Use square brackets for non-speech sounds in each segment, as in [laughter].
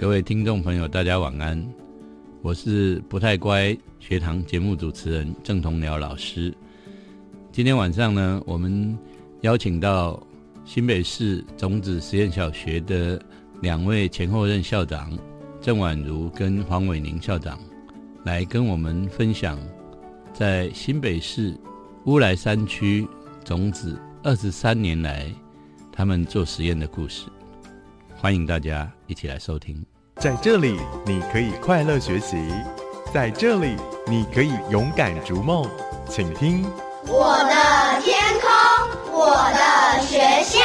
各位听众朋友，大家晚安。我是不太乖学堂节目主持人郑同鸟老师。今天晚上呢，我们邀请到新北市种子实验小学的两位前后任校长郑婉如跟黄伟宁校长，来跟我们分享在新北市乌来山区种子二十三年来他们做实验的故事。欢迎大家一起来收听。在这里，你可以快乐学习；在这里，你可以勇敢逐梦。请听我的天空，我的学校。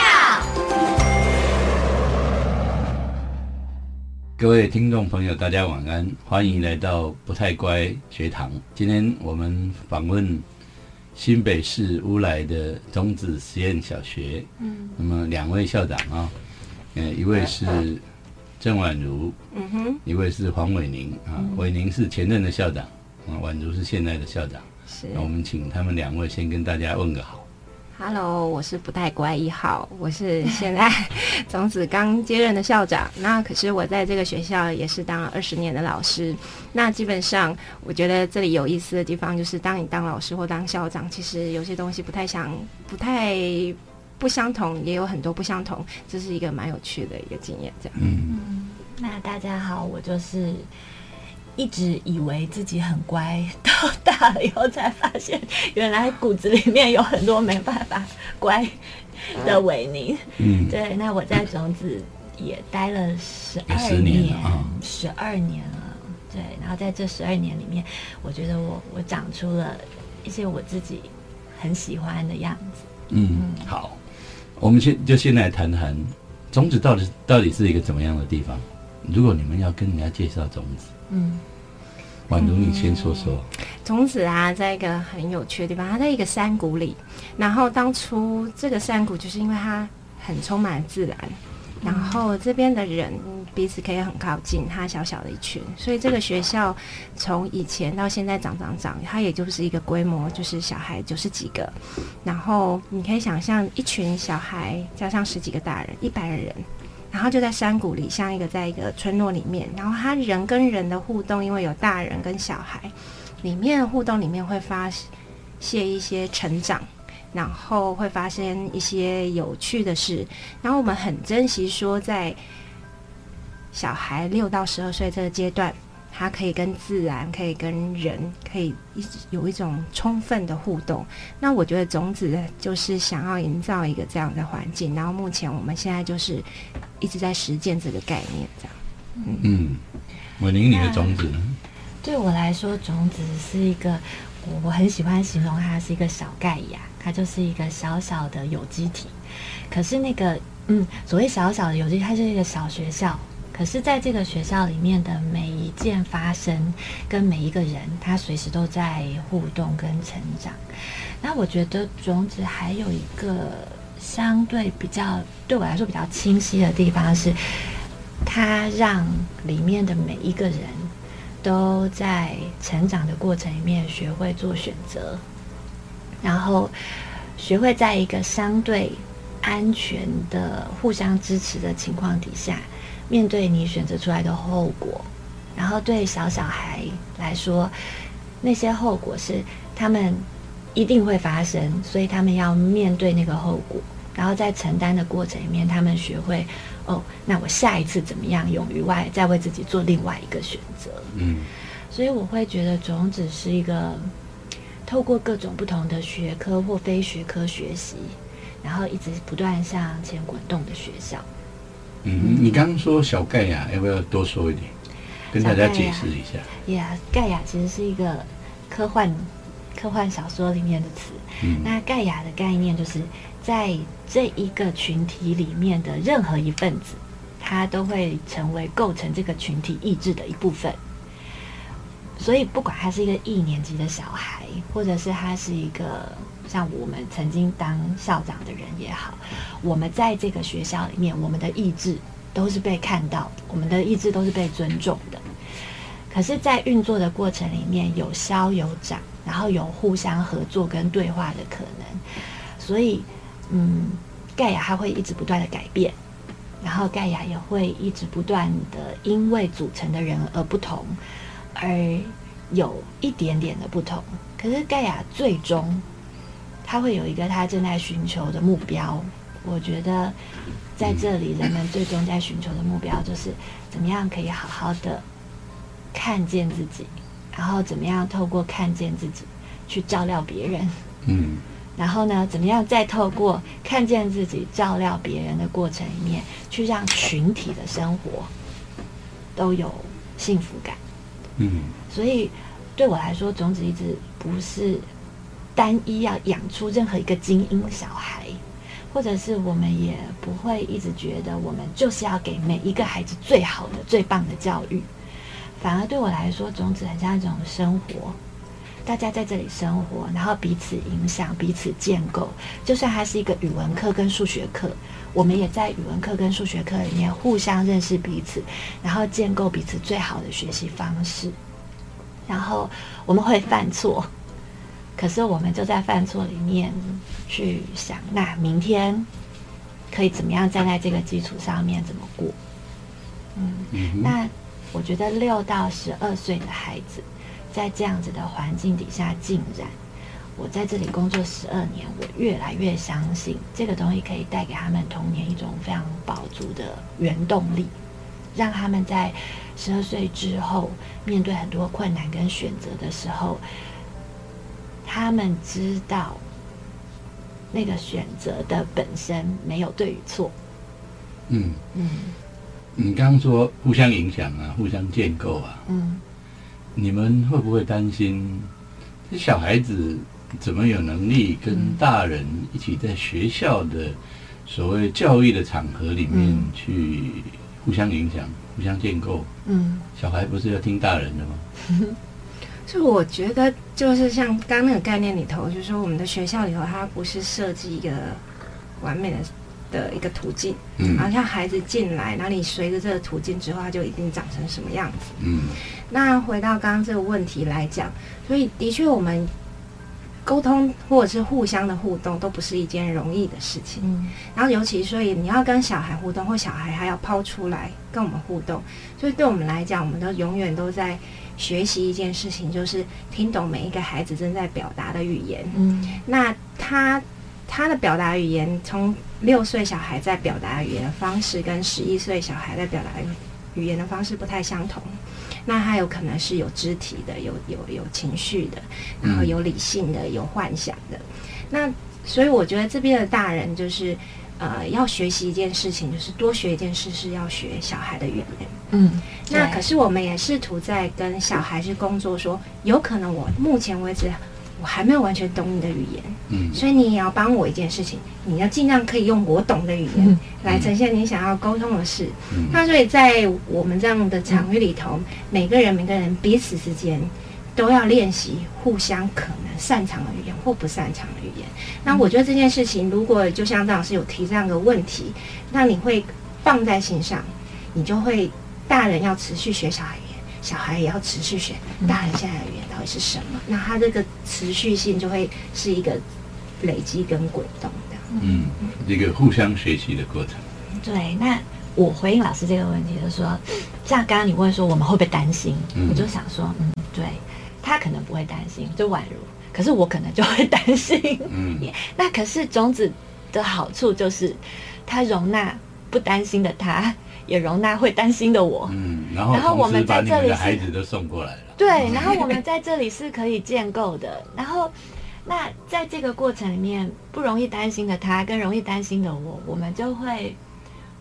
各位听众朋友，大家晚安，欢迎来到不太乖学堂。今天我们访问新北市乌来的中子实验小学。嗯，那么两位校长啊。嗯，一位是郑婉如，嗯哼，一位是黄伟宁啊。伟宁是前任的校长，啊，婉如是现在的校长。是，那我们请他们两位先跟大家问个好。Hello，我是不太乖一号，我是现在 [laughs] 种子刚接任的校长。那可是我在这个学校也是当了二十年的老师。那基本上，我觉得这里有意思的地方就是，当你当老师或当校长，其实有些东西不太想，不太。不相同也有很多不相同，这是一个蛮有趣的一个经验。这样，嗯，那大家好，我就是一直以为自己很乖，到大了以后才发现，原来骨子里面有很多没办法乖的维尼。嗯，对。那我在种子也待了十二年，十二年了。对，然后在这十二年里面，我觉得我我长出了一些我自己很喜欢的样子。嗯，好。我们先就先来谈谈种子到底到底是一个怎么样的地方？如果你们要跟人家介绍种子，嗯，宛如你先说说。种子啊，在一个很有趣的地方，它在一个山谷里。然后当初这个山谷就是因为它很充满自然。然后这边的人彼此可以很靠近，他小小的一群，所以这个学校从以前到现在长长长，它也就是一个规模，就是小孩九十几个，然后你可以想象一群小孩加上十几个大人，一百个人，然后就在山谷里，像一个在一个村落里面，然后他人跟人的互动，因为有大人跟小孩，里面互动里面会发泄一些成长。然后会发生一些有趣的事，然后我们很珍惜说，在小孩六到十二岁这个阶段，他可以跟自然、可以跟人、可以一有一种充分的互动。那我觉得种子就是想要营造一个这样的环境，然后目前我们现在就是一直在实践这个概念，这样。嗯，伟宁，你的种子呢？对我来说，种子是一个，我我很喜欢形容它是一个小盖亚。它就是一个小小的有机体，可是那个，嗯，所谓小小的有机，它是一个小学校。可是，在这个学校里面的每一件发生，跟每一个人，他随时都在互动跟成长。那我觉得种子还有一个相对比较对我来说比较清晰的地方是，它让里面的每一个人都在成长的过程里面学会做选择。然后学会在一个相对安全的、互相支持的情况底下，面对你选择出来的后果。然后对小小孩来说，那些后果是他们一定会发生，所以他们要面对那个后果。然后在承担的过程里面，他们学会哦，那我下一次怎么样？勇于外，再为自己做另外一个选择。嗯，所以我会觉得种子是一个。透过各种不同的学科或非学科学习，然后一直不断向前滚动的学校。嗯，你刚刚说小盖亚，要不要多说一点，跟大家解释一下？呀，盖亚其实是一个科幻科幻小说里面的词。嗯，那盖亚的概念就是在这一个群体里面的任何一份子，它都会成为构成这个群体意志的一部分。所以，不管他是一个一年级的小孩，或者是他是一个像我们曾经当校长的人也好，我们在这个学校里面，我们的意志都是被看到，我们的意志都是被尊重的。可是，在运作的过程里面，有消有长，然后有互相合作跟对话的可能。所以，嗯，盖亚他会一直不断的改变，然后盖亚也会一直不断的因为组成的人而不同，而有一点点的不同。可是盖亚最终，他会有一个他正在寻求的目标。我觉得在这里，人们最终在寻求的目标就是怎么样可以好好的看见自己，然后怎么样透过看见自己去照料别人。嗯然后呢，怎么样再透过看见自己、照料别人的过程里面，去让群体的生活都有幸福感？嗯所以对我来说，种子一直不是单一要养出任何一个精英小孩，或者是我们也不会一直觉得我们就是要给每一个孩子最好的、最棒的教育。反而对我来说，种子很像一种生活。大家在这里生活，然后彼此影响、彼此建构。就算它是一个语文课跟数学课，我们也在语文课跟数学课里面互相认识彼此，然后建构彼此最好的学习方式。然后我们会犯错，可是我们就在犯错里面去想，那明天可以怎么样站在这个基础上面怎么过？嗯，嗯那我觉得六到十二岁的孩子，在这样子的环境底下浸染，我在这里工作十二年，我越来越相信这个东西可以带给他们童年一种非常饱足的原动力，让他们在十二岁之后面对很多困难跟选择的时候，他们知道那个选择的本身没有对与错。嗯，嗯。你刚刚说互相影响啊，互相建构啊，嗯你们会不会担心这小孩子怎么有能力跟大人一起在学校的所谓教育的场合里面嗯去互相影响、互相建构？嗯小孩不是要听大人的吗？[laughs] 所以我觉得就是像刚刚那个概念里头，就是说我们的学校里头，它不是设计一个完美的的一个途径，嗯然后像孩子进来，然后你随着这个途径之后，他就一定长成什么样子。嗯那回到刚刚这个问题来讲，所以的确我们沟通或者是互相的互动都不是一件容易的事情。嗯然后尤其所以你要跟小孩互动，或小孩还要抛出来跟我们互动，所以对我们来讲，我们都永远都在学习一件事情，就是听懂每一个孩子正在表达的语言。嗯那他他的表达语言，从六岁小孩在表达语言的方式，跟十一岁小孩在表达语言的方式不太相同。那他有可能是有肢体的，有有有情绪的，然后有理性的，有幻想的。那所以我觉得这边的大人就是，呃，要学习一件事情，就是多学一件事，是要学小孩的语言。嗯，那可是我们也试图在跟小孩去工作说有可能我目前为止我还没有完全懂你的语言，嗯。所以你也要帮我一件事情，你要尽量可以用我懂的语言嗯。来呈现你想要沟通的事。嗯。那所以在我们这样的场域里头，每个人每个人彼此之间都要练习互相可能擅长的语言或不擅长的语言。那我觉得这件事情，如果就像张老师有提这样的问题，那你会放在心上，你就会大人要持续学小孩语言，小孩也要持续学大人现在的语言。到底是什么。那它这个持续性就会是一个累积跟滚动的。嗯，一个互相学习的过程。对，那我回应老师这个问题，就是说，像刚刚你问说我们会不会担心，嗯我就想说，嗯，对他可能不会担心，就宛如，可是我可能就会担心。嗯那可是种子的好处就是，它容纳不担心的他，也容纳会担心的我。嗯，然后然后我们在这里是孩子都送过来了。对，然后我们在这里是可以建构的。然后，那在这个过程里面，不容易担心的他跟容易担心的我，我们就会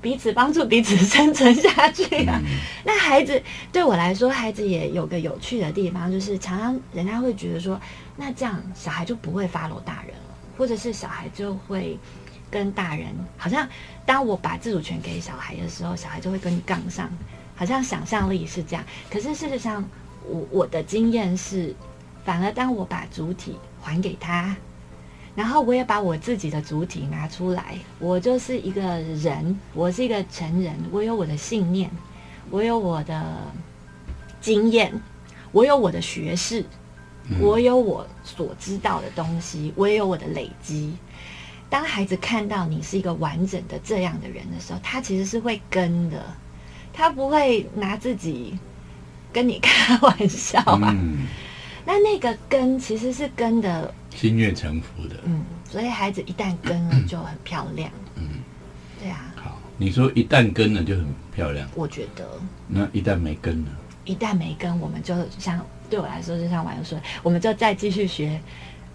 彼此帮助彼此生存下去啊。嗯那孩子对我来说，孩子也有个有趣的地方，就是常常人家会觉得说，那这样小孩就不会 follow 大人了，或者是小孩就会跟大人，好像当我把自主权给小孩的时候，小孩就会跟你杠上，好像想象力是这样。可是事实上，我我的经验是，反而当我把主体还给他。然后我也把我自己的主体拿出来，我就是一个人，我是一个成人，我有我的信念，我有我的经验，我有我的学识，我有我所知道的东西，我也有我的累积。当孩子看到你是一个完整的这样的人的时候，他其实是会跟的，他不会拿自己跟你 [laughs] 开玩笑啊。嗯，那那个跟其实是跟的，心悦诚服的。嗯，所以孩子一旦跟了 [clears throat] 就很漂亮。嗯，对啊，好，你说一旦跟了就很漂亮，我觉得那一旦没跟呢？一旦没跟，我们就像对我来说，就像婉友说，我们就再继续学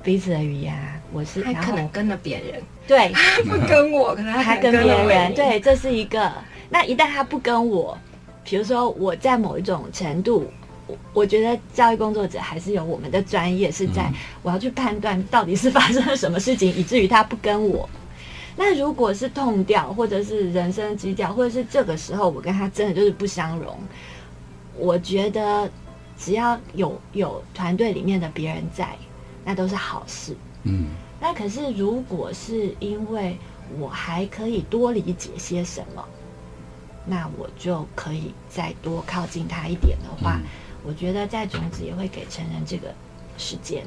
彼此的语言啊。我是他可能跟了别人，对，不跟我，可能他他跟别人，对，这是一个。那一旦他不跟我，比如说我在某一种程度，我我觉得教育工作者还是有我们的专业，是在嗯我要去判断到底是发生了什么事情，以至于他不跟我。那如果是痛掉，或者是人生基调，或者是这个时候我跟他真的就是不相容，我觉得只要有有团队里面的别人在，那都是好事。嗯那可是，如果是因为我还可以多理解些什么，那我就可以再多靠近他一点的话，嗯我觉得在种子也会给成人这个时间。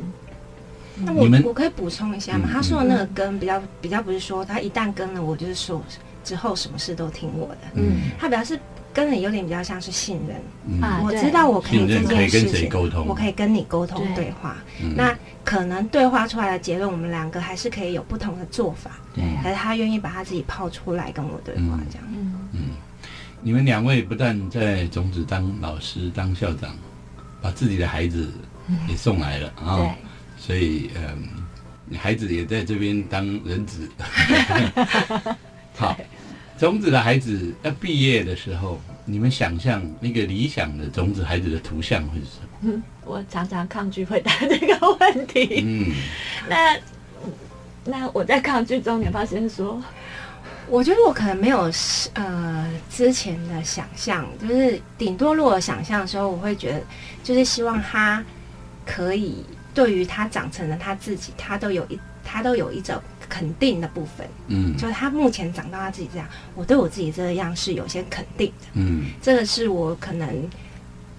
那我们我可以补充一下吗？嗯他说的那个跟比较比较不是说他一旦跟了我，就是说之后什么事都听我的。嗯他表示跟你有点比较像是信任，嗯我知道我可以信任这可以跟件事情，谁沟通？我可以跟你沟通对对话。嗯那可能对话出来的结论，我们两个还是可以有不同的做法。对啊可是他愿意把他自己抛出来跟我对话嗯，这样。嗯，你们两位不但在种子当老师、当校长，把自己的孩子也送来了啊、对，所以嗯，孩子也在这边当人子。[laughs] 好，种子的孩子要毕业的时候，你们想象那个理想的种子孩子的图像会是什么？嗯我常常抗拒回答这个问题。嗯，那那我在抗拒中，你要不要先说？我觉得我可能没有呃之前的想象，就是顶多如果想象的时候，我会觉得就是希望他可以对于他长成了他自己，他都有一他都有一种肯定的部分，嗯就是他目前长到他自己这样，我对我自己这样是有些肯定的，嗯这个是我可能。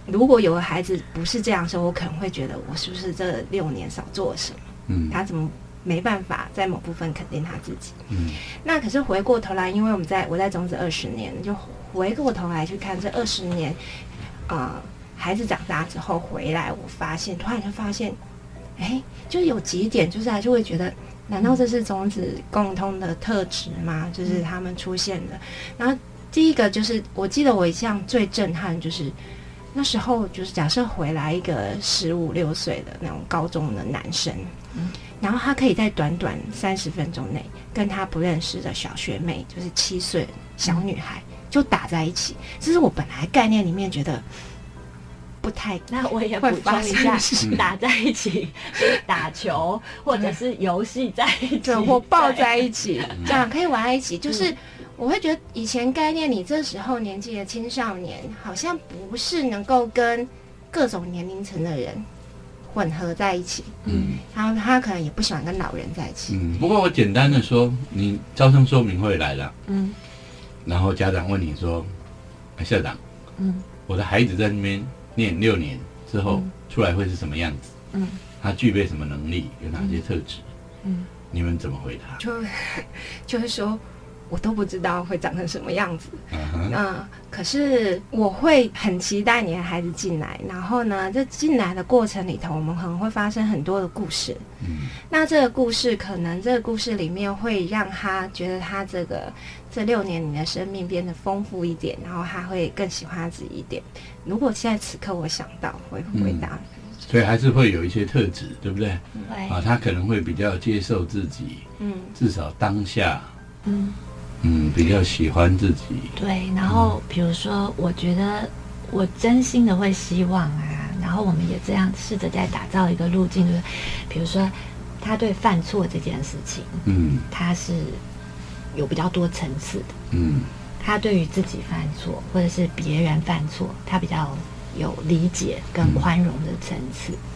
如果有个孩子不是这样的时候，我可能会觉得我是不是这六年少做了什么？嗯他怎么没办法在某部分肯定他自己？嗯那可是回过头来，因为我们在我在种子二十年，就回过头来去看这二十年，呃，孩子长大之后回来，我发现突然就发现，哎，就有几点，就是还是会觉得，难道这是种子共通的特质吗？就是他们出现的。然后第一个就是，我记得我一向最震撼就是。那时候就是假设回来一个十五六岁的那种高中的男生，然后他可以在短短三十分钟内跟他不认识的小学妹，就是七岁小女孩，就打在一起。这是我本来概念里面觉得不太 [laughs] 那我也补会发充一下，打在一起 [laughs] 打球或者是游戏在一起，对，或抱在一起，[laughs] 这样可以玩在一起。就是我会觉得以前概念，你这时候年纪的青少年，好像不是能够跟各种年龄层的人混合在一起，嗯然后他可能也不喜欢跟老人在一起。嗯。不过我简单的说，你招生说明会来了，嗯然后家长问你说，哎校长，嗯我的孩子在那边念六年之后嗯出来会是什么样子？嗯他具备什么能力？有哪些特质？嗯你们怎么回答？就 [laughs] 就是说，我都不知道会长成什么样子。嗯可是我会很期待你的孩子进来，然后呢，在进来的过程里头，我们可能会发生很多的故事。嗯那这个故事，可能这个故事里面会让他觉得他这个这六年你的生命变得丰富一点，然后他会更喜欢自己一点。如果现在此刻我想到会回答，所以还是会有一些特质，对不对？对啊，他可能会比较接受自己，嗯至少当下，嗯。嗯，比较喜欢自己。对，然后比如说，我觉得我真心的会希望啊，然后我们也这样试着在打造一个路径，就是比如说他对犯错这件事情，嗯他是有比较多层次的。嗯他对于自己犯错或者是别人犯错，他比较有理解跟宽容的层次。然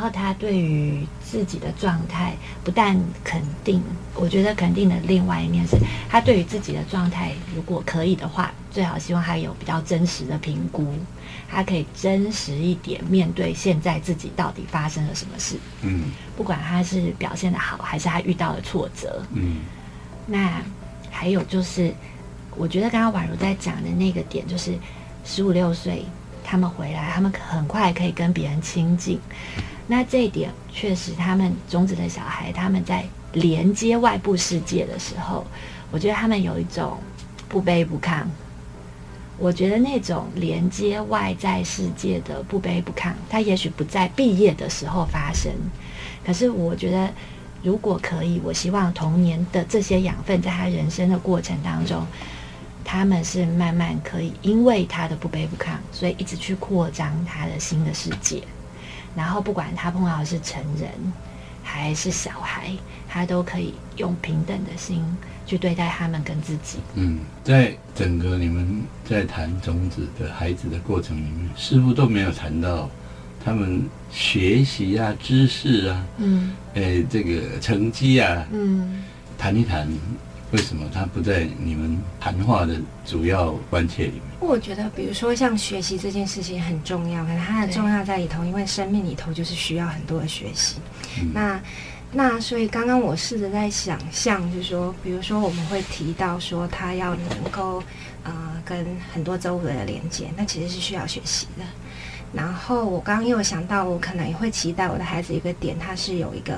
然后他对于自己的状态不但肯定，我觉得肯定的另外一面是，他对于自己的状态，如果可以的话，最好希望他有比较真实的评估，他可以真实一点面对现在自己到底发生了什么事，嗯不管他是表现的好，还是他遇到了挫折。嗯那还有就是，我觉得刚刚宛如在讲的那个点，就是十五六岁他们回来，他们很快可以跟别人亲近。那这一点确实，他们种子的小孩，他们在连接外部世界的时候，我觉得他们有一种不卑不亢。我觉得那种连接外在世界的不卑不亢，它也许不在毕业的时候发生，可是我觉得如果可以，我希望童年的这些养分，在他人生的过程当中，他们是慢慢可以因为他的不卑不亢，所以一直去扩张他的新的世界。然后不管他碰到的是成人还是小孩，他都可以用平等的心去对待他们跟自己。嗯，在整个你们在谈种子的孩子的过程里面，似乎都没有谈到他们学习啊、知识啊、嗯诶这个成绩啊，嗯谈一谈为什么他不在你们谈话的主要关切里面？我觉得，比如说像学习这件事情很重要，可是它的重要在里头，因为生命里头就是需要很多的学习。嗯那那所以刚刚我试着在想象，就是说，比如说我们会提到说他要能够呃跟很多周围的连接，那其实是需要学习的。然后我刚刚又想到，我可能也会期待我的孩子一个点，他是有一个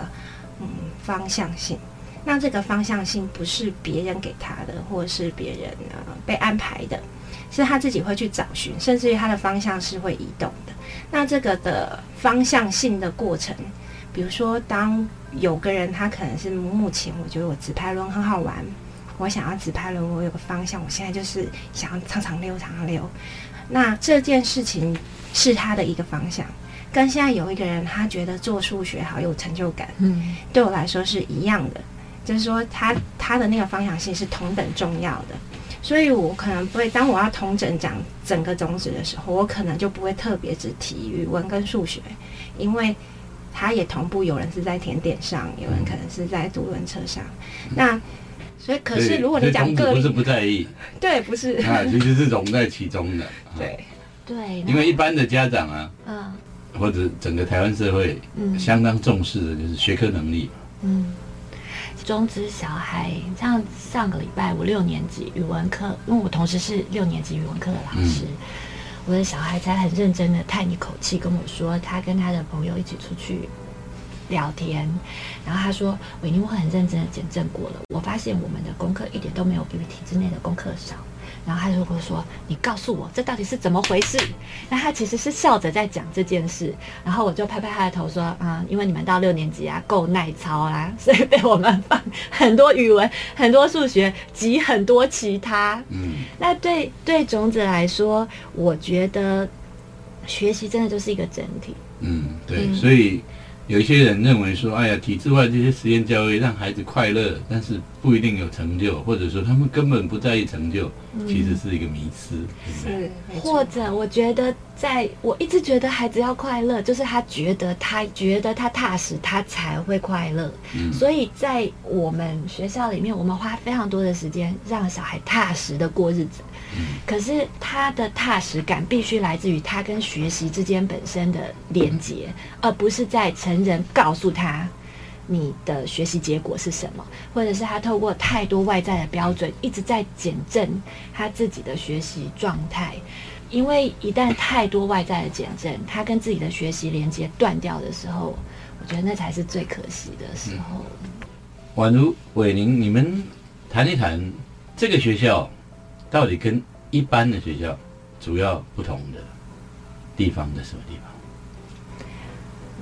嗯方向性。那这个方向性不是别人给他的，或者是别人呃被安排的，是他自己会去找寻，甚至于他的方向是会移动的。那这个的方向性的过程，比如说当有个人他可能是目前我觉得我直拍轮很好玩，我想要直拍轮，我有个方向，我现在就是想要常常溜，常常溜。那这件事情是他的一个方向，跟现在有一个人他觉得做数学好有成就感，嗯对我来说是一样的，就是说他他的那个方向性是同等重要的，所以我可能不会当我要同整讲整个种子的时候，我可能就不会特别只提语文跟数学，因为它也同步，有人是在甜点上，有人可能是在独轮车上，那所以可是如果你讲个所以种子不是，不在意。对，不是，[laughs] 啊，其实是融在其中的。[laughs] 啊，对，对，因为一般的家长啊，嗯。或者整个台湾社会嗯。相当重视的就是学科能力。嗯，中职小孩像上个礼拜我六年级语文课，因为我同时是六年级语文课的老师，我的小孩才很认真的叹一口气跟我说，他跟他的朋友一起出去聊天，然后他说：“伟宁，我很认真的检证过了，我发现我们的功课一点都没有比体制内的功课少。”然后他就会说：“你告诉我，这到底是怎么回事？”那他其实是笑着在讲这件事，然后我就拍拍他的头说：“啊、因为你们到六年级啊，够耐操啦，[laughs] 所以被我们放很多语文、很多数学及很多其他。嗯，那对对种子来说，我觉得学习真的就是一个整体。嗯，对，嗯所以有一些人认为说，哎呀，体制外这些实验教育让孩子快乐，但是不一定有成就，或者说他们根本不在意成就，其实是一个迷思，对不对？是，或者，我觉得在我一直觉得孩子要快乐，就是他觉得他觉得他踏实，他才会快乐。嗯所以在我们学校里面，我们花非常多的时间让小孩踏实的过日子。可是他的踏实感必须来自于他跟学习之间本身的连结，而不是在成人告诉他你的学习结果是什么，或者是他透过太多外在的标准一直在减震他自己的学习状态。因为一旦太多外在的减震，他跟自己的学习连接断掉的时候，我觉得那才是最可惜的时候。宛如伟宁，你们谈一谈这个学校到底跟一般的学校主要不同的地方在什么地方？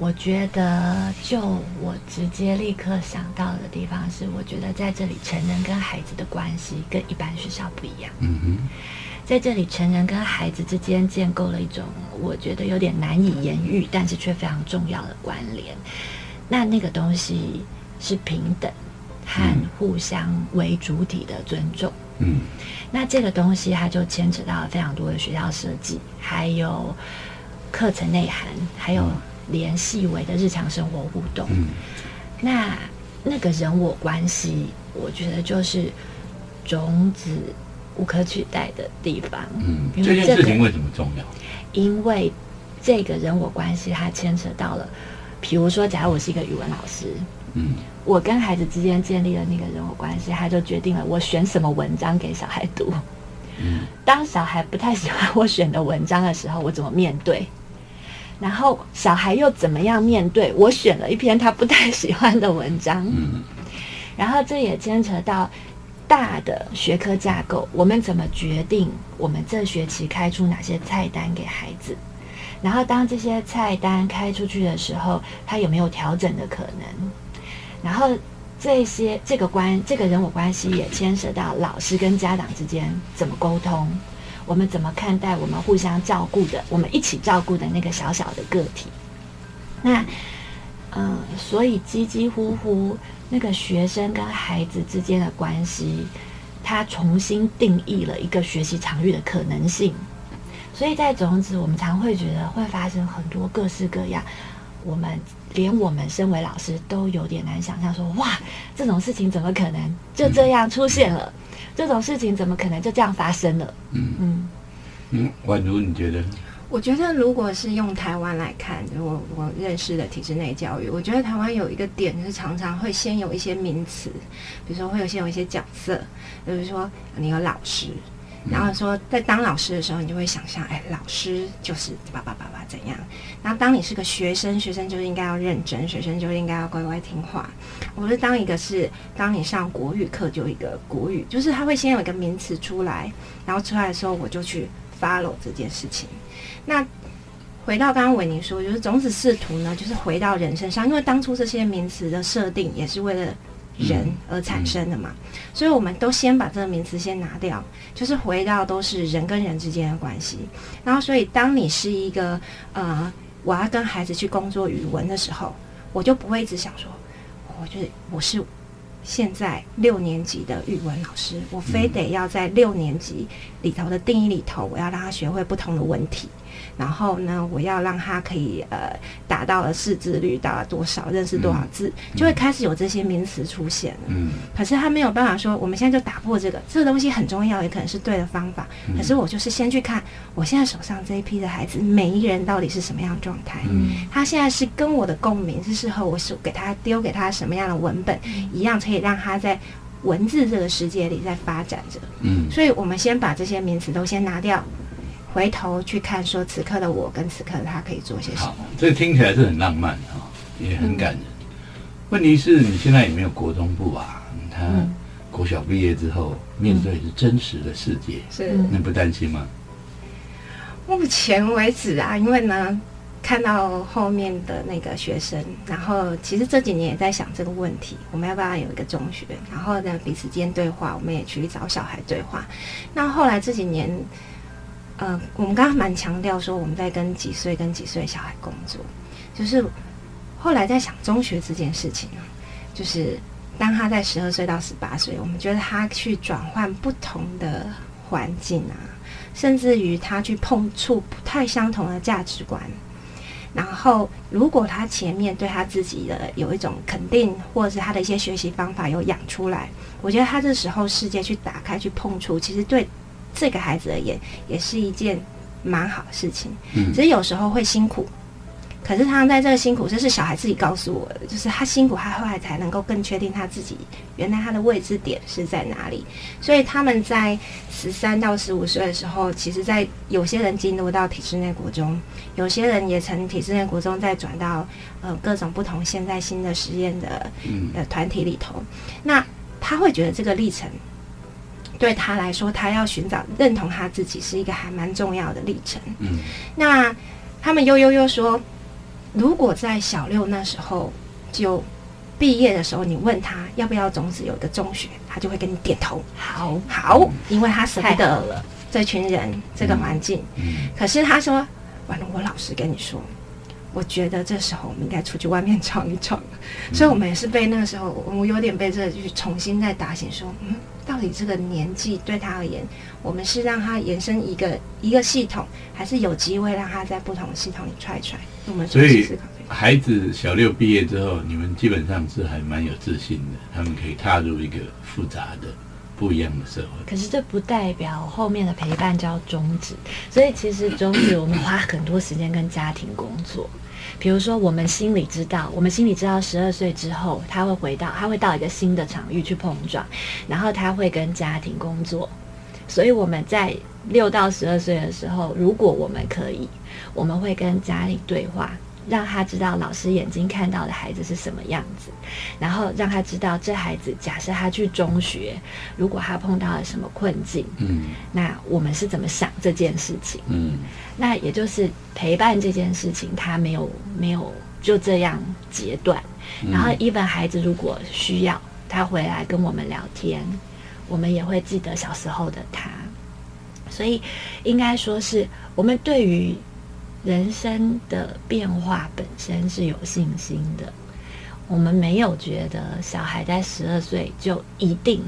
我觉得，就我直接立刻想到的地方是，我觉得在这里成人跟孩子的关系跟一般学校不一样。嗯哼，在这里，成人跟孩子之间建构了一种我觉得有点难以言喻，但是却非常重要的关联。那那个东西是平等和嗯互相为主体的尊重。嗯那这个东西它就牵扯到了非常多的学校设计，还有课程内涵，还有连细微的日常生活互动。嗯那那个人我关系，我觉得就是种子无可取代的地方。嗯，因为这件事情为什么重要？因为这个人我关系，它牵扯到了，比如说，假如我是一个语文老师，嗯我跟孩子之间建立了那个人我关系，他就决定了我选什么文章给小孩读。嗯当小孩不太喜欢我选的文章的时候，我怎么面对？然后小孩又怎么样面对我选了一篇他不太喜欢的文章？嗯然后这也牵扯到大的学科架构，我们怎么决定我们这学期开出哪些菜单给孩子？然后当这些菜单开出去的时候，他有没有调整的可能？然后这些这个关这个人我关系也牵涉到老师跟家长之间怎么沟通，我们怎么看待我们互相照顾的，我们一起照顾的那个小小的个体。那嗯，所以几几乎乎那个学生跟孩子之间的关系，他重新定义了一个学习场域的可能性。所以在种子，我们常会觉得会发生很多各式各样，我们连我们身为老师都有点难想象说，哇，这种事情怎么可能就这样出现了？这种事情怎么可能就这样发生了？嗯嗯嗯，宛如你觉得？我觉得，如果是用台湾来看，我我认识的体制内教育，我觉得台湾有一个点就是常常会先有一些名词，比如说会有先有一些角色，比如说你有老师，然后说在当老师的时候，你就会想象，哎，老师就是叭叭叭叭怎样。然后当你是个学生，学生就应该要认真，学生就应该要乖乖听话。我是当一个是，当你上国语课就有一个国语，就是他会先有一个名词出来，然后出来的时候我就去 follow 这件事情。那回到刚刚维尼说，就是种子试图呢，就是回到人身上，因为当初这些名词的设定也是为了人而产生的嘛，所以我们都先把这个名词先拿掉，就是回到都是人跟人之间的关系。然后，所以当你是一个呃，我要跟孩子去工作语文的时候，我就不会一直想说，我就是我是现在六年级的语文老师，我非得要在六年级里头的定义里头，我要让他学会不同的文体。然后呢，我要让他可以呃达到了识字率达到多少，认识多少字，就会开始有这些名词出现了。嗯可是他没有办法说，我们现在就打破这个，这个东西很重要，也可能是对的方法。可是我就是先去看我现在手上这一批的孩子，每一个人到底是什么样的状态。嗯他现在是跟我的共鸣是适合我是给他丢给他什么样的文本，一样可以让他在文字这个世界里在发展着。嗯所以我们先把这些名词都先拿掉，回头去看说此刻的我跟此刻的他可以做些什么。，这听起来是很浪漫哈、也很感人。问题是你现在也没有国中部啊，他嗯国小毕业之后面对是真实的世界，是嗯那不担心吗？目前为止啊，因为呢，看到后面的那个学生，然后其实这几年也在想这个问题，我们要不要有一个中学？然后呢，彼此间对话，我们也去找小孩对话。那后来这几年，呃，我们刚刚蛮强调说我们在跟几岁跟几岁小孩工作，就是后来在想中学这件事情啊，就是当他在十二岁到十八岁，我们觉得他去转换不同的环境啊，甚至于他去碰触不太相同的价值观。然后，如果他前面对他自己的有一种肯定，或者是他的一些学习方法有养出来，我觉得他这时候世界去打开、去碰触，其实对这个孩子而言也是一件蛮好的事情。嗯只是有时候会辛苦，可是他在这个辛苦，这是小孩自己告诉我的，就是他辛苦，他后来才能够更确定他自己原来他的位置点是在哪里。所以他们在十三到十五岁的时候，其实，在有些人进入到体制内国中，有些人也从体制内国中再转到呃各种不同现在新的实验的嗯的团体里头，那他会觉得这个历程。对他来说，他要寻找认同他自己是一个还蛮重要的历程。嗯那他们悠悠悠说，如果在小六那时候就毕业的时候，你问他要不要种子有一个中学，他就会跟你点头，好好，因为他舍不得了，这群人这个环境。嗯可是他说，完了，我老实跟你说。我觉得这时候我们应该出去外面闯一闯，[laughs] 所以我们也是被那个时候，我我有点被这个就是重新再打醒，说，嗯，到底这个年纪对他而言，我们是让他延伸一个一个系统，还是有机会让他在不同的系统里踹一踹？我们所以。孩子小六毕业之后，你们基本上是还蛮有自信的，他们可以踏入一个复杂的、不一样的社会。可是这不代表后面的陪伴就要终止，所以其实终止我们花很多时间跟家庭工作。比如说，我们心里知道，我们心里知道，十二岁之后他会回到，他会到一个新的场域去碰撞，然后他会跟家庭工作。所以我们在六到十二岁的时候，如果我们可以，我们会跟家里对话，让他知道老师眼睛看到的孩子是什么样子，然后让他知道这孩子假设他去中学，如果他碰到了什么困境，嗯那我们是怎么想这件事情？嗯那也就是陪伴这件事情，他没有没有就这样截断。然后，even 孩子如果需要，他回来跟我们聊天，我们也会记得小时候的他。所以，应该说是我们对于人生的变化本身是有信心的。我们没有觉得小孩在十二岁就一定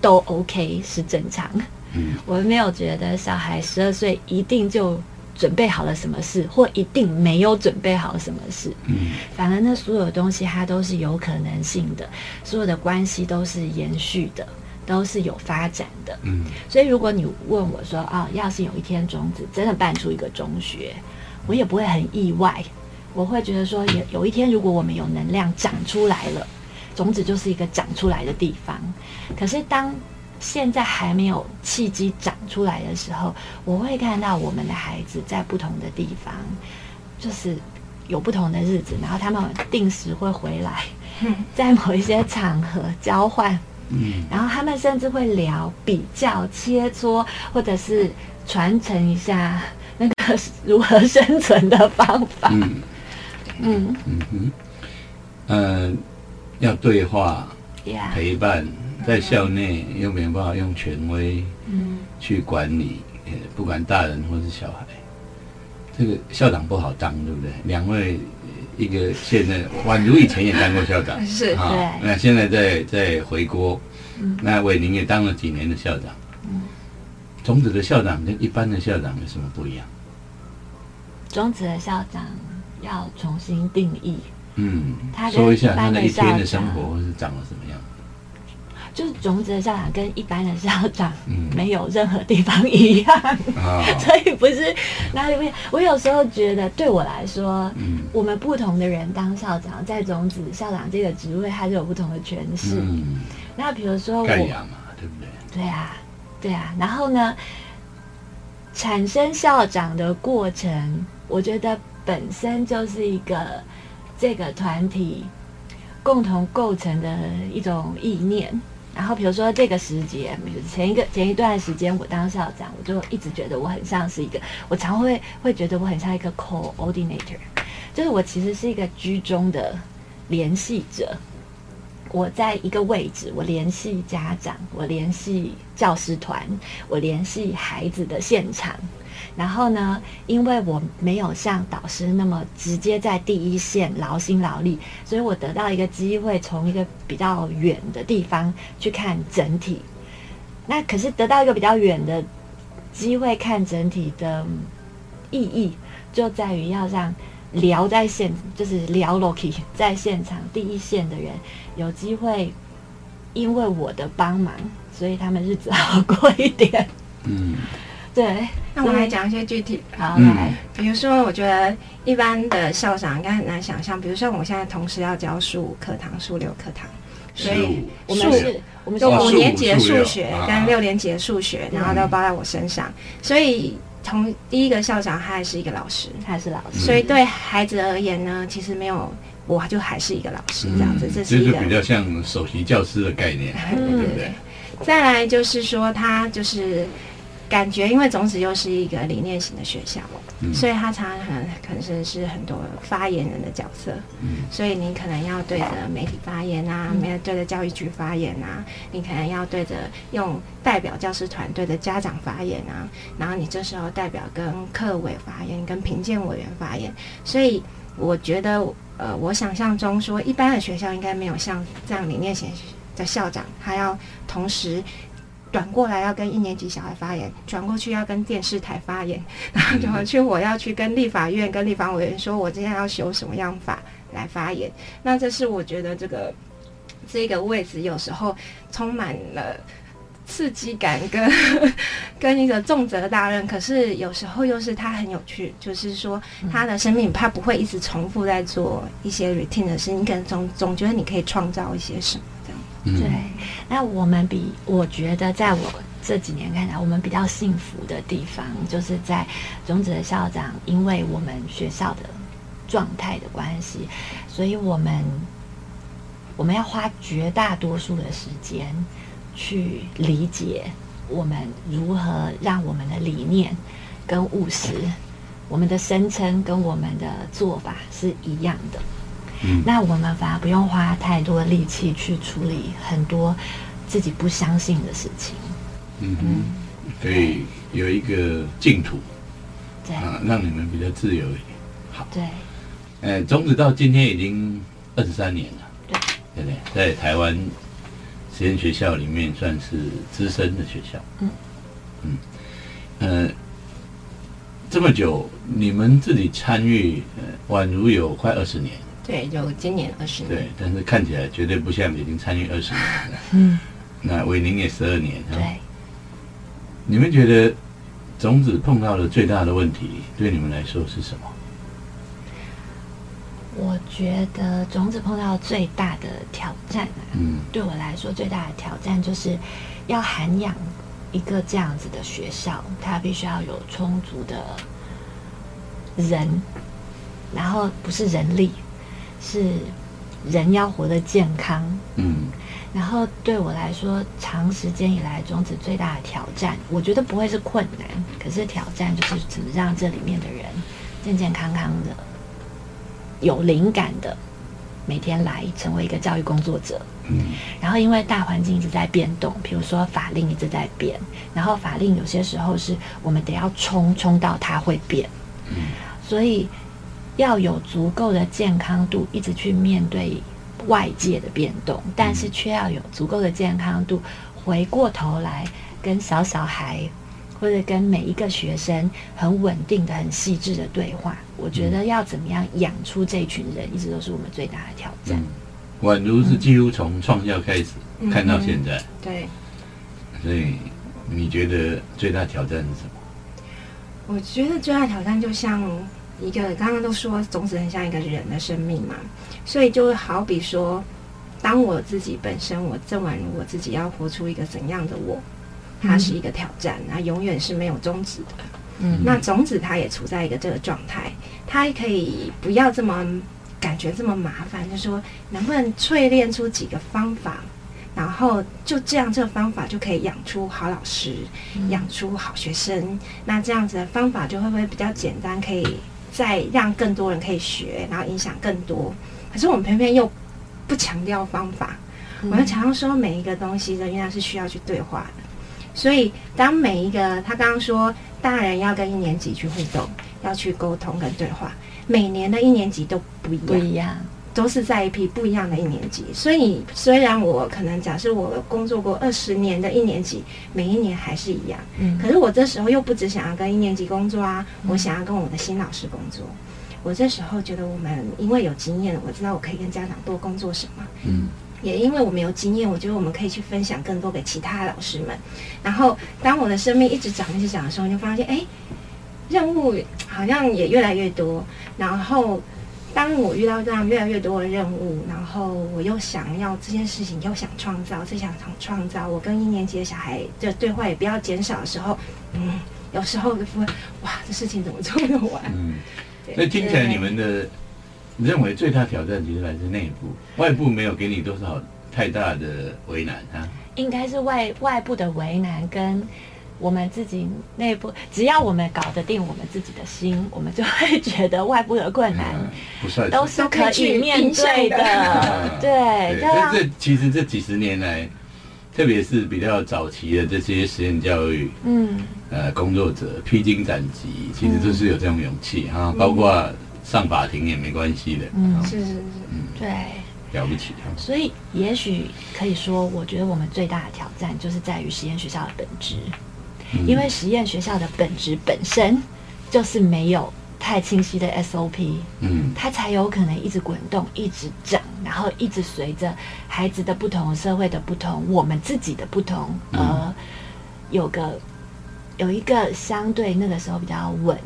都 OK 是正常。嗯我们没有觉得小孩十二岁一定就准备好了什么事，或一定没有准备好什么事。嗯反而那所有东西它都是有可能性的，所有的关系都是延续的，都是有发展的。嗯所以如果你问我说啊，要是有一天种子真的办出一个中学，我也不会很意外，我会觉得说有有一天如果我们有能量长出来了，种子就是一个长出来的地方。可是当现在还没有契机长出来的时候，我会看到我们的孩子在不同的地方，就是有不同的日子，然后他们定时会回来，在某一些场合交换嗯。然后他们甚至会聊、比较、切磋，或者是传承一下那个如何生存的方法。嗯。嗯。嗯哼，呃，要对话呀，陪伴，在校内又没有办法用权威嗯。去管理，呃不管大人或是小孩，这个校长不好当，对不对？两位，呃一个现任宛如以前也当过校长，是啊对。那现在在在回国，嗯。那伟宁也当了几年的校长，嗯，种子的校长跟一般的校长有什么不一样？种子的校长要重新定义，嗯他，说一下他的那一天的生活或是长了什么样？就是种子的校长跟一般的校长嗯没有任何地方一样，啊，[laughs] 所以不是哪里不一样。我有时候觉得，对我来说，嗯我们不同的人当校长，在种子校长这个职位，他就有不同的诠释。嗯，那比如说我，盖亚嘛，对不对？对啊，对啊。然后呢，产生校长的过程，我觉得本身就是一个这个团体共同构成的一种意念。然后比如说这个时节，前一个前一段时间我当校长，我就一直觉得我很像是一个，我常会会觉得我很像一个 coordinator，就是我其实是一个居中的联系者。我在一个位置，我联系家长，我联系教师团，我联系孩子的现场。然后呢，因为我没有像导师那么直接在第一线劳心劳力，所以我得到一个机会，从一个比较远的地方去看整体。那可是得到一个比较远的机会看整体的意义，就在于要让聊在现，就是聊 Loki 在现场第一线的人有机会，因为我的帮忙，所以他们日子好过一点。嗯。对，那我来讲一些具体的。好嗯。来，比如说，我觉得一般的校长应该很难想象，比如说我现在同时要教数五课堂、数六课堂，所以我们是，我们是五年级的数学啊跟六年级的数学，然后都包在我身上，所以从第一个校长他还是一个老师，他是老师，所以对孩子而言呢，其实没有我就还是一个老师这样子，这是一个比较像首席教师的概念，[laughs] 嗯对不对？再来就是说，他就是感觉，因为种子又是一个理念型的学校，嗯。所以他常常可能可能是是很多发言人的角色，嗯。所以你可能要对着媒体发言啊，没有对着教育局发言啊，你可能要对着用代表教师团队的家长发言啊，然后你这时候代表跟课委发言，跟评鉴委员发言，所以我觉得，呃，我想象中说，一般的学校应该没有像这样理念型的校长，他要同时转过来要跟一年级小孩发言，转过去要跟电视台发言，[laughs] 然后转过去我要去跟立法院、跟立法委员说，我今天要修什么样法来发言。那这是我觉得这个这个位置有时候充满了。刺激感跟 [laughs] 跟一个重责大任，可是有时候又是他很有趣，就是说他的生命他不会一直重复在做一些 routine 的事，你可能总总觉得你可以创造一些什么。对，那我们比我觉得在我这几年看来，我们比较幸福的地方，就是在种子的校长，因为我们学校的状态的关系，所以我们我们要花绝大多数的时间去理解我们如何让我们的理念跟务实，我们的声称跟我们的做法是一样的。嗯。那我们反而不用花太多力气去处理很多自己不相信的事情。嗯哼，可以有一个净土。对、啊，让你们比较自由一点。好。对。呃，种子到今天已经二十三年了，对。对不对？在台湾实验学校里面算是资深的学校。嗯。嗯，呃，这么久，你们自己参与，呃，宛如有快二十年，对，有今年二十年对年，，但是看起来绝对不像已经参与二十年了。嗯，那伟宁也十二年，啊对。你们觉得种子碰到的最大的问题，对你们来说是什么？我觉得种子碰到最大的挑战啊，嗯对我来说最大的挑战就是要涵养一个这样子的学校，它必须要有充足的人，然后不是人力，是人要活得健康。嗯然后对我来说，长时间以来种子最大的挑战，我觉得不会是困难，可是挑战就是怎么让这里面的人健健康康的、有灵感的，每天来成为一个教育工作者。嗯然后因为大环境一直在变动，比如说法令一直在变，然后法令有些时候是我们得要冲冲到它会变，嗯所以要有足够的健康度，一直去面对外界的变动，但是却要有足够的健康度，回过头来跟小小孩或者跟每一个学生很稳定的、很细致的对话。我觉得要怎么样养出这群人，一直都是我们最大的挑战。嗯，宛如是几乎从创校开始嗯看到现在，对。所以你觉得最大挑战是什么？我觉得最大挑战就像一个刚刚都说种子很像一个人的生命嘛，所以就好比说，当我自己本身我郑婉如我自己要活出一个怎样的我，它是一个挑战，那永远是没有终止的。嗯那种子它也处在一个这个状态，它可以不要这么感觉这么麻烦，就说能不能淬炼出几个方法，然后就这样这个方法就可以养出好老师，养出好学生。那这样子的方法就会不会比较简单，可以再让更多人可以学，然后影响更多。可是我们偏偏又不强调方法，我们强调说每一个东西的原来是需要去对话的。所以，当每一个他刚刚说，大人要跟一年级去互动，要去沟通跟对话，每年的一年级都不一样，不一样。都是在一批不一样的一年级。所以虽然我可能假设我工作过二十年的一年级，每一年还是一样，嗯可是我这时候又不只想要跟一年级工作啊，我想要跟我的新老师工作。我这时候觉得我们因为有经验，我知道我可以跟家长多工作什么，嗯也因为我们有经验，我觉得我们可以去分享更多给其他老师们。然后，当我的生命一直长、一直长的时候，你就发现，哎，任务好像也越来越多。然后，当我遇到这样越来越多的任务，然后我又想要这件事情，又想创造，这想创造，我跟一年级的小孩的对话也不要减少的时候，嗯，有时候就会，哇，这事情怎么做得完？嗯，对那听起来你们的认为最大挑战其实来自内部，外部没有给你多少太大的为难啊。应该是外外部的为难跟我们自己内部，只要我们搞得定我们自己的心，我们就会觉得外部的困难嗯，不算都是可以面对的。嗯对，对，就让但这其实这几十年来，特别是比较早期的这些实验教育嗯。呃工作者披荆斩棘，其实都是有这种勇气哈、包括上法庭也没关系的。嗯。是是是。是，对。了不起啊！所以也许可以说，我觉得我们最大的挑战就是在于实验学校的本质，嗯因为实验学校的本质本身就是没有太清晰的 SOP，嗯它才有可能一直滚动、一直涨，然后一直随着孩子的不同、社会的不同、我们自己的不同，嗯而有个有一个相对那个时候比较稳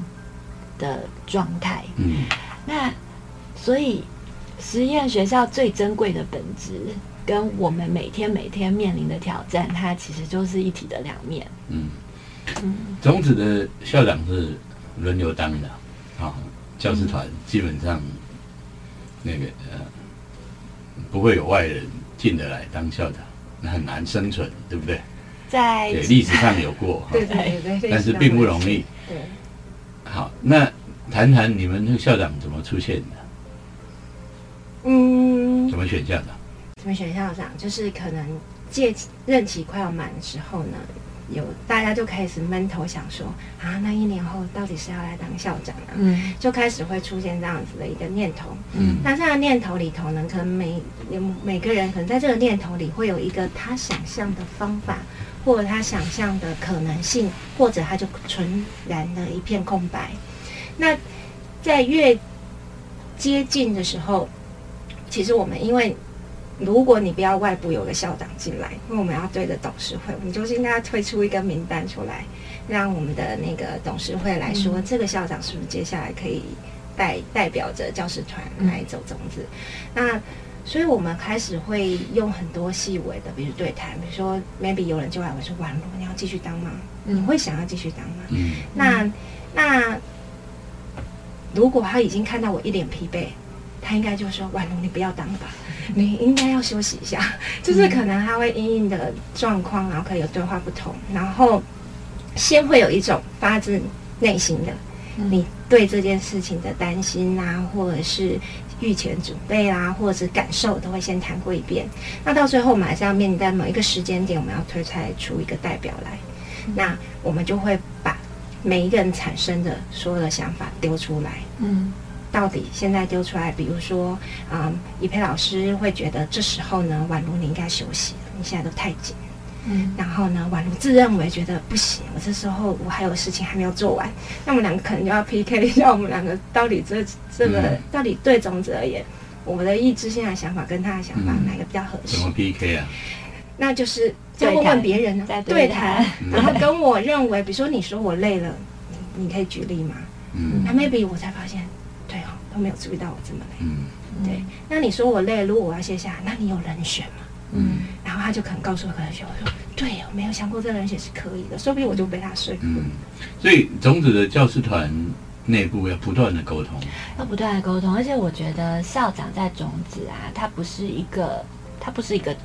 的状态。嗯那所以实验学校最珍贵的本质，跟我们每天每天面临的挑战，它其实就是一体的两面。嗯，种子的校长是轮流当的啊，教师团基本上那个呃不会有外人进得来当校长，那很难生存，对不对？在对，历史上有过，[laughs] 哈对对对对，但是并不容易。对，好，那谈谈你们那个校长怎么出现的？嗯，怎么选校长？怎么选校长？就是可能届任期快要满的时候呢，有大家就开始闷头想说啊，那一年后到底是要来当校长啊？嗯就开始会出现这样子的一个念头。嗯那这样念头里头呢，可能每有每个人可能在这个念头里会有一个他想象的方法，或者他想象的可能性，或者他就纯然的一片空白。那在越接近的时候，其实我们因为如果你不要外部有个校长进来，因为我们要对着董事会，我们就是应该推出一个名单出来，让我们的那个董事会来说，这个校长是不是接下来可以代代表着教师团来走种子？那所以我们开始会用很多细微的，比如对谈，比如说 maybe 有人就来我说，婉如你要继续当吗？你会想要继续当吗？嗯那那如果他已经看到我一脸疲惫，他应该就说：“婉如，你不要当吧，你应该要休息一下。[laughs] ”就是可能他会因应的状况，然后可以有对话不同，然后先会有一种发自内心的，你对这件事情的担心啊，或者是预前准备啊，或者是感受，都会先谈过一遍。那到最后，我们还是要面临在某一个时间点，我们要推派出一个代表来，那我们就会把每一个人产生的所有的想法丢出来。嗯到底现在丢出来，比如说，嗯，怡培老师会觉得这时候呢，宛如你应该休息了，你现在都太紧。嗯然后呢，宛如自认为觉得不行，我这时候我还有事情还没有做完，那我们两个可能就要 PK 一下，我们两个到底这这个、嗯到底对种子而言，我们的意志现在想法跟他的想法、嗯哪个比较合适怎？么 PK 啊？那就是再问问别人呢，再对对谈谈，然后跟我认为，比如说你说我累了，你你可以举例吗？嗯那 maybe 我才发现，都没有注意到我这么累。嗯对，那你说我累，如果我要卸下来，那你有人选吗？嗯然后他就可能告诉我可能选，我说对，我没有想过这个人选是可以的，说不定我就被他说服。嗯，所以种子的教师团内部要不断的沟通。要不断的沟通，而且我觉得校长在种子啊，他不是一个，他不是一个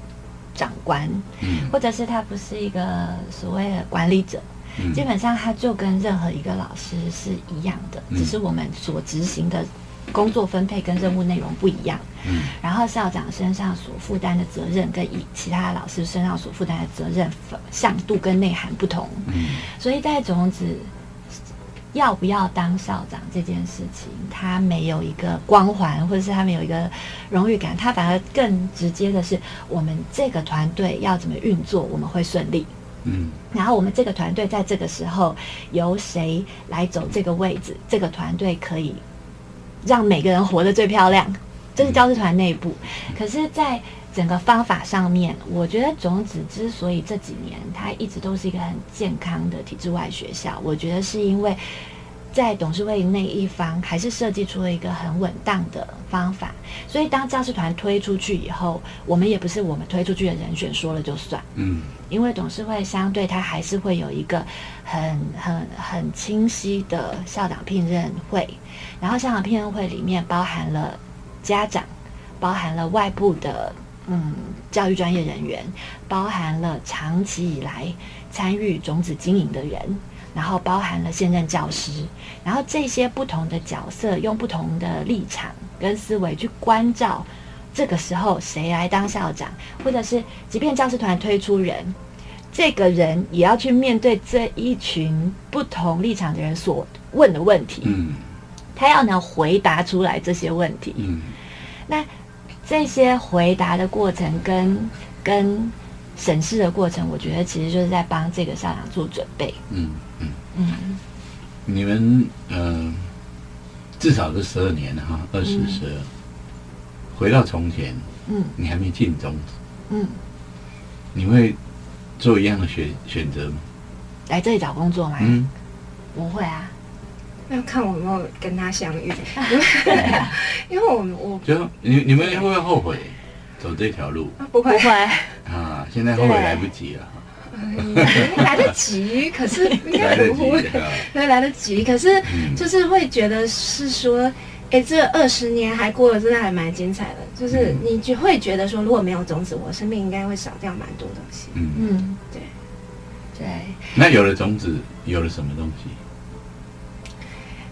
长官，嗯或者是他不是一个所谓的管理者，嗯基本上他就跟任何一个老师是一样的，嗯只是我们所执行的工作分配跟任务内容不一样。嗯然后校长身上所负担的责任跟以其他老师身上所负担的责任向度跟内涵不同，嗯所以在种子要不要当校长这件事情，他没有一个光环，或者是他没有一个荣誉感，他反而更直接的是，我们这个团队要怎么运作，我们会顺利。嗯然后我们这个团队在这个时候由谁来走这个位置，这个团队可以让每个人活得最漂亮，这是教师团内部。可是，在整个方法上面，我觉得种子之所以这几年它一直都是一个很健康的体制外学校，我觉得是因为在董事会那一方还是设计出了一个很稳当的方法。所以当教师团推出去以后，我们也不是我们推出去的人选说了就算。嗯因为董事会相对它还是会有一个很很很清晰的校长聘任会，然后校长聘任会里面包含了家长，包含了外部的嗯教育专业人员，包含了长期以来参与种子经营的人，然后包含了现任教师，然后这些不同的角色用不同的立场跟思维去关照。这个时候谁来当校长，或者是即便教师团推出人，这个人也要去面对这一群不同立场的人所问的问题，嗯他要能回答出来这些问题。嗯那这些回答的过程跟跟审视的过程，我觉得其实就是在帮这个校长做准备。嗯嗯，嗯，你们呃，至少是十二年了哈，二十嗯十二。回到从前，嗯你还没进中子，嗯，你会做一样的选选择吗？来这里找工作吗？嗯，不会啊。要看我有没有跟他相遇，因 [laughs] 为因为我我就你你们会不会后悔走这条路不会不会，啊？现在后悔来不及了哈，嗯 [laughs] 来得及，可是应该不会，及啊。对，来得及，可是嗯就是会觉得是说，哎，这二十年还过得真的还蛮精彩的，就是嗯你就会觉得说，如果没有种子，我生命应该会少掉蛮多东西。嗯，嗯，对对，那有了种子，有了什么东西？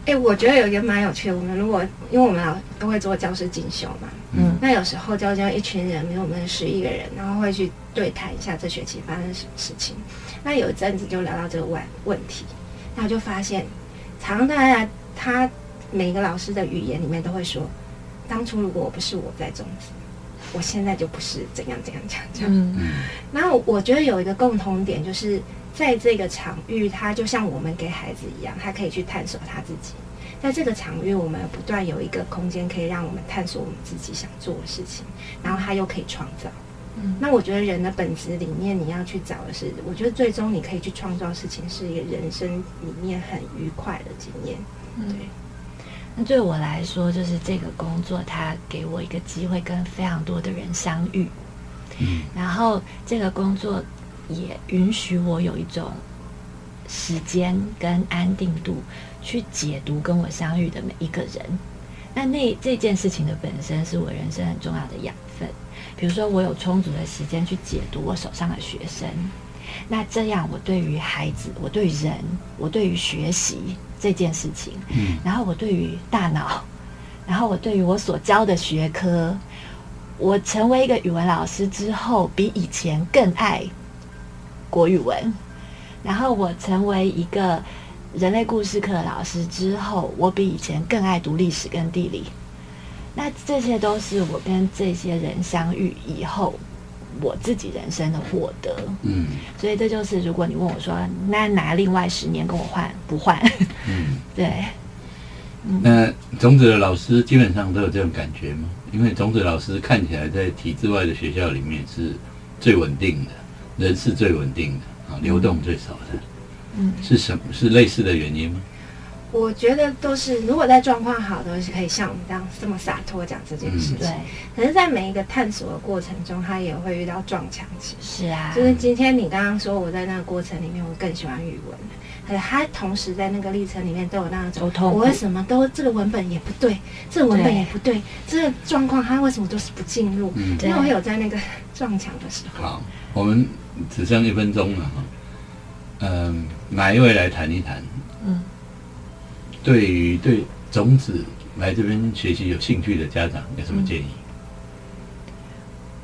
哎，我觉得有一个蛮有趣的，我们如果因为我们老都会做教师进修嘛，嗯那有时候教教一群人，比如我们十一个人，然后会去对谈一下这学期发生什么事情。那有一阵子就聊到这个问问题，那我就发现，常常大家他每个老师的语言里面都会说，当初如果我不是我在中职，我现在就不是怎样怎样怎样怎样。嗯嗯然后我觉得有一个共同点，就是在这个场域，他就像我们给孩子一样，他可以去探索他自己。在这个场域，我们不断有一个空间，可以让我们探索我们自己想做的事情，然后他又可以创造。嗯那我觉得人的本质里面，你要去找的是，我觉得最终你可以去创造事情，是一个人生里面很愉快的经验。对，那对我来说，就是这个工作，它给我一个机会跟非常多的人相遇，嗯然后这个工作也允许我有一种时间跟安定度去解读跟我相遇的每一个人。那那这件事情的本身是我人生很重要的养分。比如说，我有充足的时间去解读我手上的学生，那这样我对于孩子，我对于人，我对于学习这件事情，嗯然后我对于大脑，然后我对于我所教的学科，我成为一个语文老师之后，比以前更爱国语文。然后我成为一个人类故事课的老师之后，我比以前更爱读历史跟地理。那这些都是我跟这些人相遇以后，我自己人生的获得。嗯所以这就是，如果你问我说，那拿另外十年跟我换不换？嗯。[laughs] 对，那种子的老师基本上都有这种感觉吗？因为种子老师看起来在体制外的学校里面是最稳定的，人是最稳定的啊，流动最少的，嗯是什么？是类似的原因吗？我觉得都是，如果在状况好的，是可以像我们这样这么洒脱讲这件事情。对，可是，在每一个探索的过程中，他也会遇到撞墙期。是啊，就是今天你刚刚说我在那个过程里面，我更喜欢语文，可是他同时在那个历程里面都有那种我为什么都这个文本也不对，这个文本也不对，这个状况他为什么都是不进入？嗯因为我有在那个撞墙的时候。好，我们只剩一分钟了哈。嗯，哪一位来谈一谈？嗯对于对种子来这边学习有兴趣的家长有什么建议？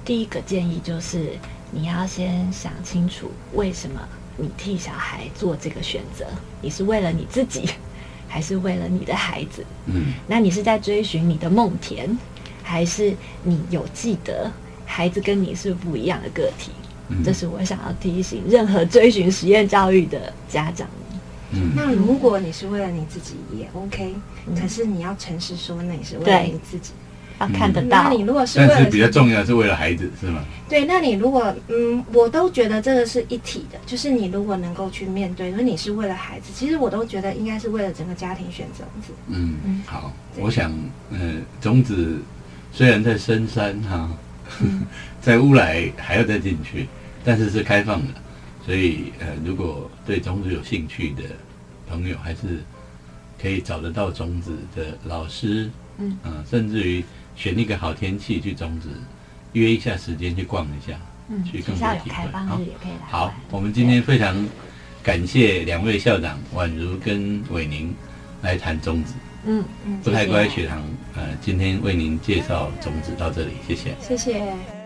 第一个建议就是你要先想清楚，为什么你替小孩做这个选择？你是为了你自己，[laughs] 还是为了你的孩子？嗯那你是在追寻你的梦田，还是你有记得孩子跟你是不一样的个体？嗯这是我想要提醒任何追寻实验教育的家长。嗯那如果你是为了你自己也 OK，、嗯可是你要诚实说，那你是为了你自己。要看得到那你，如果是为了但是比较重要是为了孩子，是吗？对，那你如果嗯，我都觉得这个是一体的，就是你如果能够去面对，说你是为了孩子，其实我都觉得应该是为了整个家庭选择子。嗯嗯，好，我想，呃，种子虽然在深山哈，嗯 [laughs] 在乌来还要再进去，但是是开放的，所以呃，如果对种子有兴趣的朋友，还是可以找得到种子的老师，嗯呃甚至于选一个好天气去种子，约一下时间去逛一下，嗯，去更多体会。好开放日，也可以来好，我们今天非常感谢两位校长宛如跟伟宁来谈种子。嗯，嗯，不太乖学堂，呃，今天为您介绍种子到这里，谢谢。谢谢。